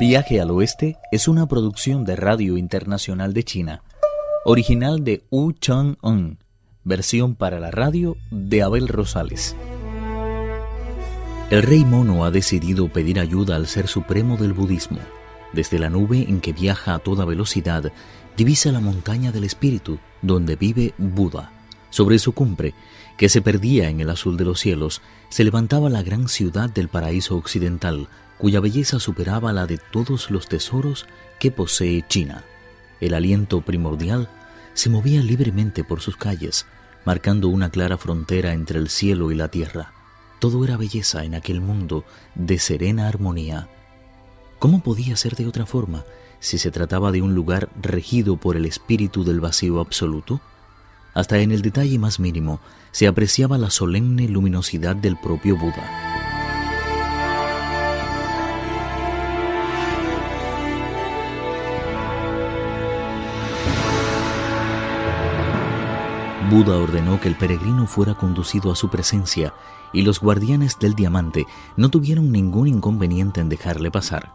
Viaje al Oeste es una producción de Radio Internacional de China, original de Wu Chang-un, versión para la radio de Abel Rosales. El rey mono ha decidido pedir ayuda al ser supremo del budismo. Desde la nube en que viaja a toda velocidad, divisa la montaña del espíritu, donde vive Buda. Sobre su cumbre, que se perdía en el azul de los cielos, se levantaba la gran ciudad del paraíso occidental, cuya belleza superaba la de todos los tesoros que posee China. El aliento primordial se movía libremente por sus calles, marcando una clara frontera entre el cielo y la tierra. Todo era belleza en aquel mundo de serena armonía. ¿Cómo podía ser de otra forma si se trataba de un lugar regido por el espíritu del vacío absoluto? Hasta en el detalle más mínimo se apreciaba la solemne luminosidad del propio Buda. Buda ordenó que el peregrino fuera conducido a su presencia y los guardianes del diamante no tuvieron ningún inconveniente en dejarle pasar.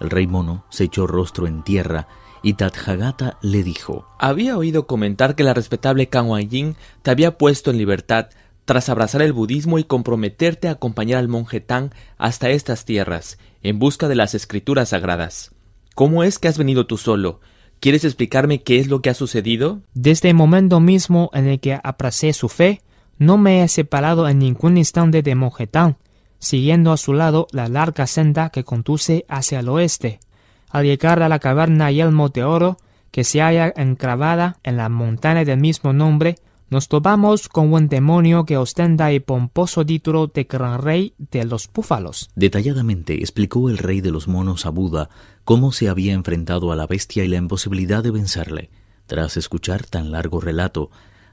El rey mono se echó rostro en tierra y Tathagata le dijo: Había oído comentar que la respetable Kang Yin te había puesto en libertad tras abrazar el budismo y comprometerte a acompañar al monje Tang hasta estas tierras, en busca de las escrituras sagradas. ¿Cómo es que has venido tú solo? ¿Quieres explicarme qué es lo que ha sucedido? Desde el momento mismo en el que abracé su fe, no me he separado en ningún instante de monje Tang, siguiendo a su lado la larga senda que conduce hacia el oeste. Al llegar a la caverna Yelmo de Oro, que se halla encravada en la montaña del mismo nombre, nos topamos con un demonio que ostenta el pomposo título de Gran Rey de los Búfalos. Detalladamente explicó el rey de los monos a Buda cómo se había enfrentado a la bestia y la imposibilidad de vencerle. Tras escuchar tan largo relato,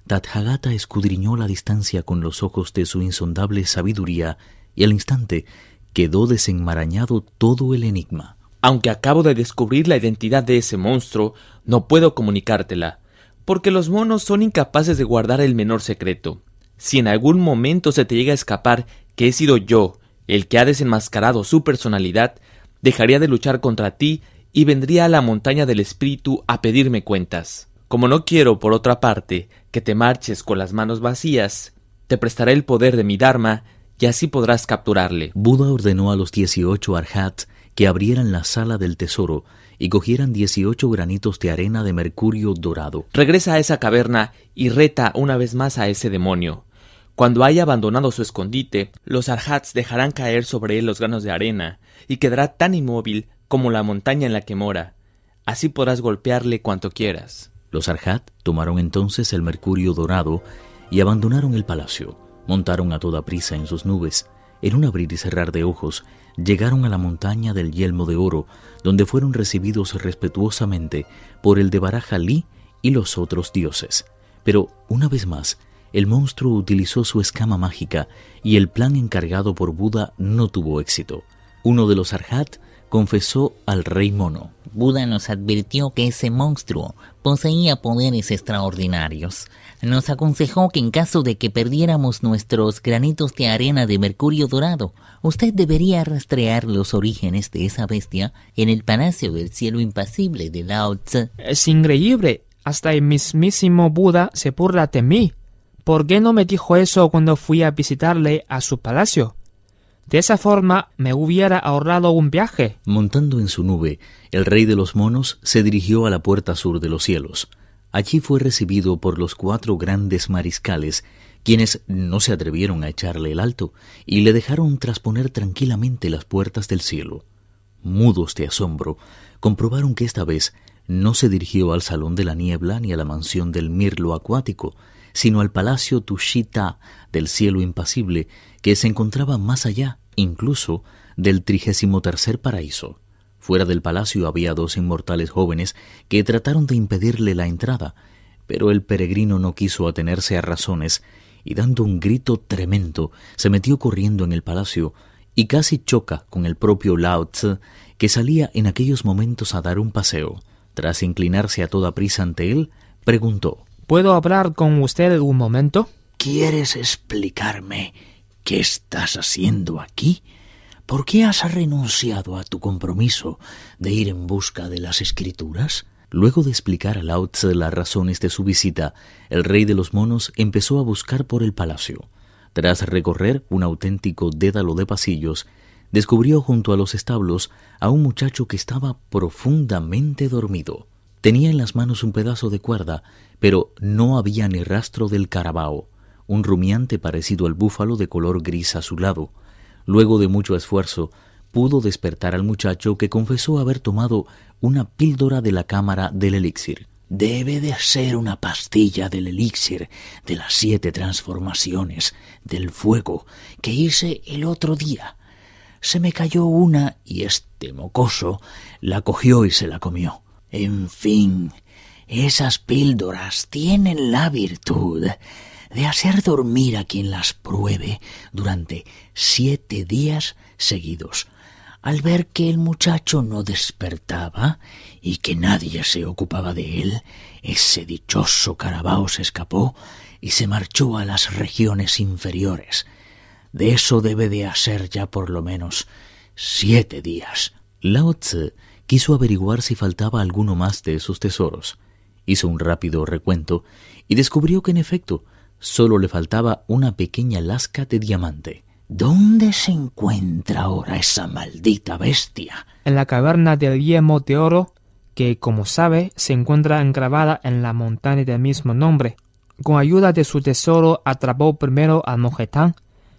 Tathagata escudriñó la distancia con los ojos de su insondable sabiduría y al instante quedó desenmarañado todo el enigma. Aunque acabo de descubrir la identidad de ese monstruo, no puedo comunicártela, porque los monos son incapaces de guardar el menor secreto. Si en algún momento se te llega a escapar que he sido yo el que ha desenmascarado su personalidad, dejaría de luchar contra ti y vendría a la montaña del espíritu a pedirme cuentas. Como no quiero, por otra parte, que te marches con las manos vacías, te prestaré el poder de mi Dharma y así podrás capturarle. Buda ordenó a los dieciocho arhats que abrieran la sala del tesoro y cogieran dieciocho granitos de arena de mercurio dorado. Regresa a esa caverna y reta una vez más a ese demonio. Cuando haya abandonado su escondite, los arhats dejarán caer sobre él los granos de arena, y quedará tan inmóvil como la montaña en la que mora. Así podrás golpearle cuanto quieras. Los arhat tomaron entonces el mercurio dorado y abandonaron el palacio. Montaron a toda prisa en sus nubes. En un abrir y cerrar de ojos, llegaron a la montaña del yelmo de oro, donde fueron recibidos respetuosamente por el de Barajalí y los otros dioses. Pero, una vez más, el monstruo utilizó su escama mágica y el plan encargado por Buda no tuvo éxito. Uno de los arhat confesó al rey mono. Buda nos advirtió que ese monstruo poseía poderes extraordinarios. Nos aconsejó que en caso de que perdiéramos nuestros granitos de arena de mercurio dorado, usted debería rastrear los orígenes de esa bestia en el palacio del cielo impasible de Lao Tse. Es increíble. Hasta el mismísimo Buda se burla de mí. ¿Por qué no me dijo eso cuando fui a visitarle a su palacio? De esa forma me hubiera ahorrado un viaje. Montando en su nube, el rey de los monos se dirigió a la puerta sur de los cielos. Allí fue recibido por los cuatro grandes mariscales, quienes no se atrevieron a echarle el alto y le dejaron trasponer tranquilamente las puertas del cielo. Mudos de asombro, comprobaron que esta vez no se dirigió al salón de la niebla ni a la mansión del mirlo acuático, sino al palacio Tushita del cielo impasible que se encontraba más allá, incluso, del trigésimo tercer paraíso. Fuera del palacio había dos inmortales jóvenes que trataron de impedirle la entrada, pero el peregrino no quiso atenerse a razones y dando un grito tremendo se metió corriendo en el palacio y casi choca con el propio Lao Tse, que salía en aquellos momentos a dar un paseo. Tras inclinarse a toda prisa ante él, preguntó ¿Puedo hablar con usted un momento? ¿Quieres explicarme qué estás haciendo aquí? ¿por qué has renunciado a tu compromiso de ir en busca de las escrituras? Luego de explicar a Lao Tse las razones de su visita, el rey de los monos empezó a buscar por el palacio. Tras recorrer un auténtico dédalo de pasillos, descubrió junto a los establos a un muchacho que estaba profundamente dormido. Tenía en las manos un pedazo de cuerda, pero no había ni rastro del carabao, un rumiante parecido al búfalo de color gris azulado. Luego de mucho esfuerzo, pudo despertar al muchacho que confesó haber tomado una píldora de la cámara del elixir. Debe de ser una pastilla del elixir de las siete transformaciones del fuego que hice el otro día. Se me cayó una y este mocoso la cogió y se la comió. En fin, esas píldoras tienen la virtud de hacer dormir a quien las pruebe durante siete días seguidos. Al ver que el muchacho no despertaba y que nadie se ocupaba de él, ese dichoso carabao se escapó y se marchó a las regiones inferiores. De eso debe de hacer ya por lo menos siete días. Lao Tse quiso averiguar si faltaba alguno más de esos tesoros. Hizo un rápido recuento y descubrió que en efecto solo le faltaba una pequeña lasca de diamante. ¿Dónde se encuentra ahora esa maldita bestia? En la caverna del yemo de oro, que, como sabe, se encuentra engravada en la montaña del mismo nombre. Con ayuda de su tesoro atrapó primero al mojetán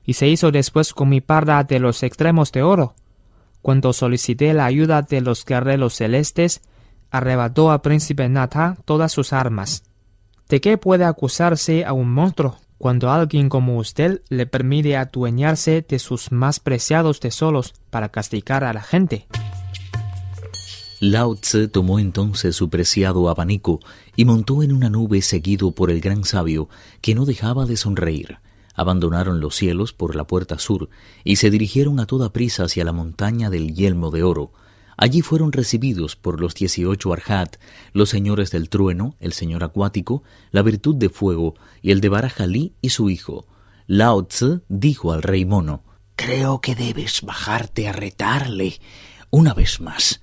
y se hizo después con mi parda de los extremos de oro. Cuando solicité la ayuda de los guerreros celestes, arrebató al príncipe Nata todas sus armas. ¿De qué puede acusarse a un monstruo cuando alguien como usted le permite adueñarse de sus más preciados tesoros para castigar a la gente? Lao Tse tomó entonces su preciado abanico y montó en una nube seguido por el gran sabio, que no dejaba de sonreír abandonaron los cielos por la puerta sur y se dirigieron a toda prisa hacia la montaña del yelmo de oro. Allí fueron recibidos por los dieciocho Arhat, los señores del trueno, el señor acuático, la virtud de fuego y el de Barajalí y su hijo. Lao Tse dijo al rey mono, Creo que debes bajarte a retarle una vez más.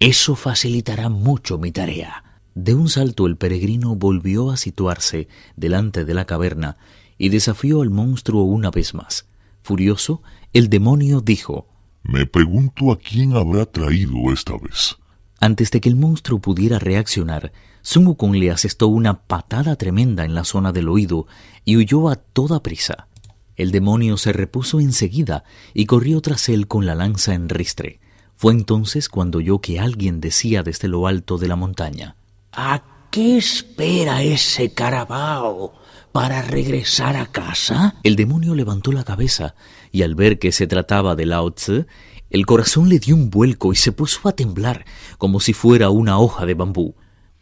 Eso facilitará mucho mi tarea. De un salto el peregrino volvió a situarse delante de la caverna y desafió al monstruo una vez más. Furioso, el demonio dijo Me pregunto a quién habrá traído esta vez. Antes de que el monstruo pudiera reaccionar, Sun Wukong le asestó una patada tremenda en la zona del oído y huyó a toda prisa. El demonio se repuso enseguida y corrió tras él con la lanza en ristre. Fue entonces cuando oyó que alguien decía desde lo alto de la montaña ¿A qué espera ese carabao? Para regresar a casa? El demonio levantó la cabeza y al ver que se trataba de Lao Tse, el corazón le dio un vuelco y se puso a temblar como si fuera una hoja de bambú.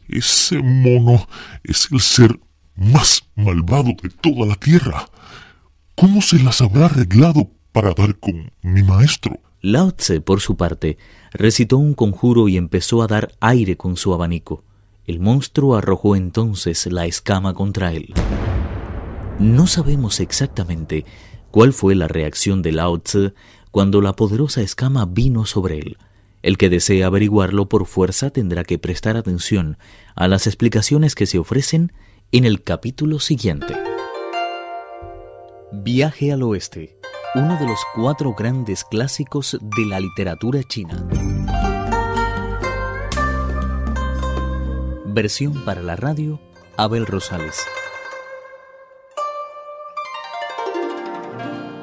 Ese mono es el ser más malvado de toda la tierra. ¿Cómo se las habrá arreglado para dar con mi maestro? Lao Tse, por su parte, recitó un conjuro y empezó a dar aire con su abanico. El monstruo arrojó entonces la escama contra él. No sabemos exactamente cuál fue la reacción de Lao Tse cuando la poderosa escama vino sobre él. El que desee averiguarlo por fuerza tendrá que prestar atención a las explicaciones que se ofrecen en el capítulo siguiente. Viaje al Oeste, uno de los cuatro grandes clásicos de la literatura china. Versión para la radio, Abel Rosales.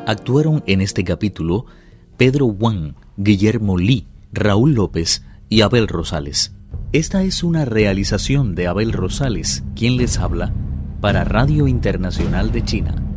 Actuaron en este capítulo Pedro Wang, Guillermo Li, Raúl López y Abel Rosales. Esta es una realización de Abel Rosales, quien les habla, para Radio Internacional de China.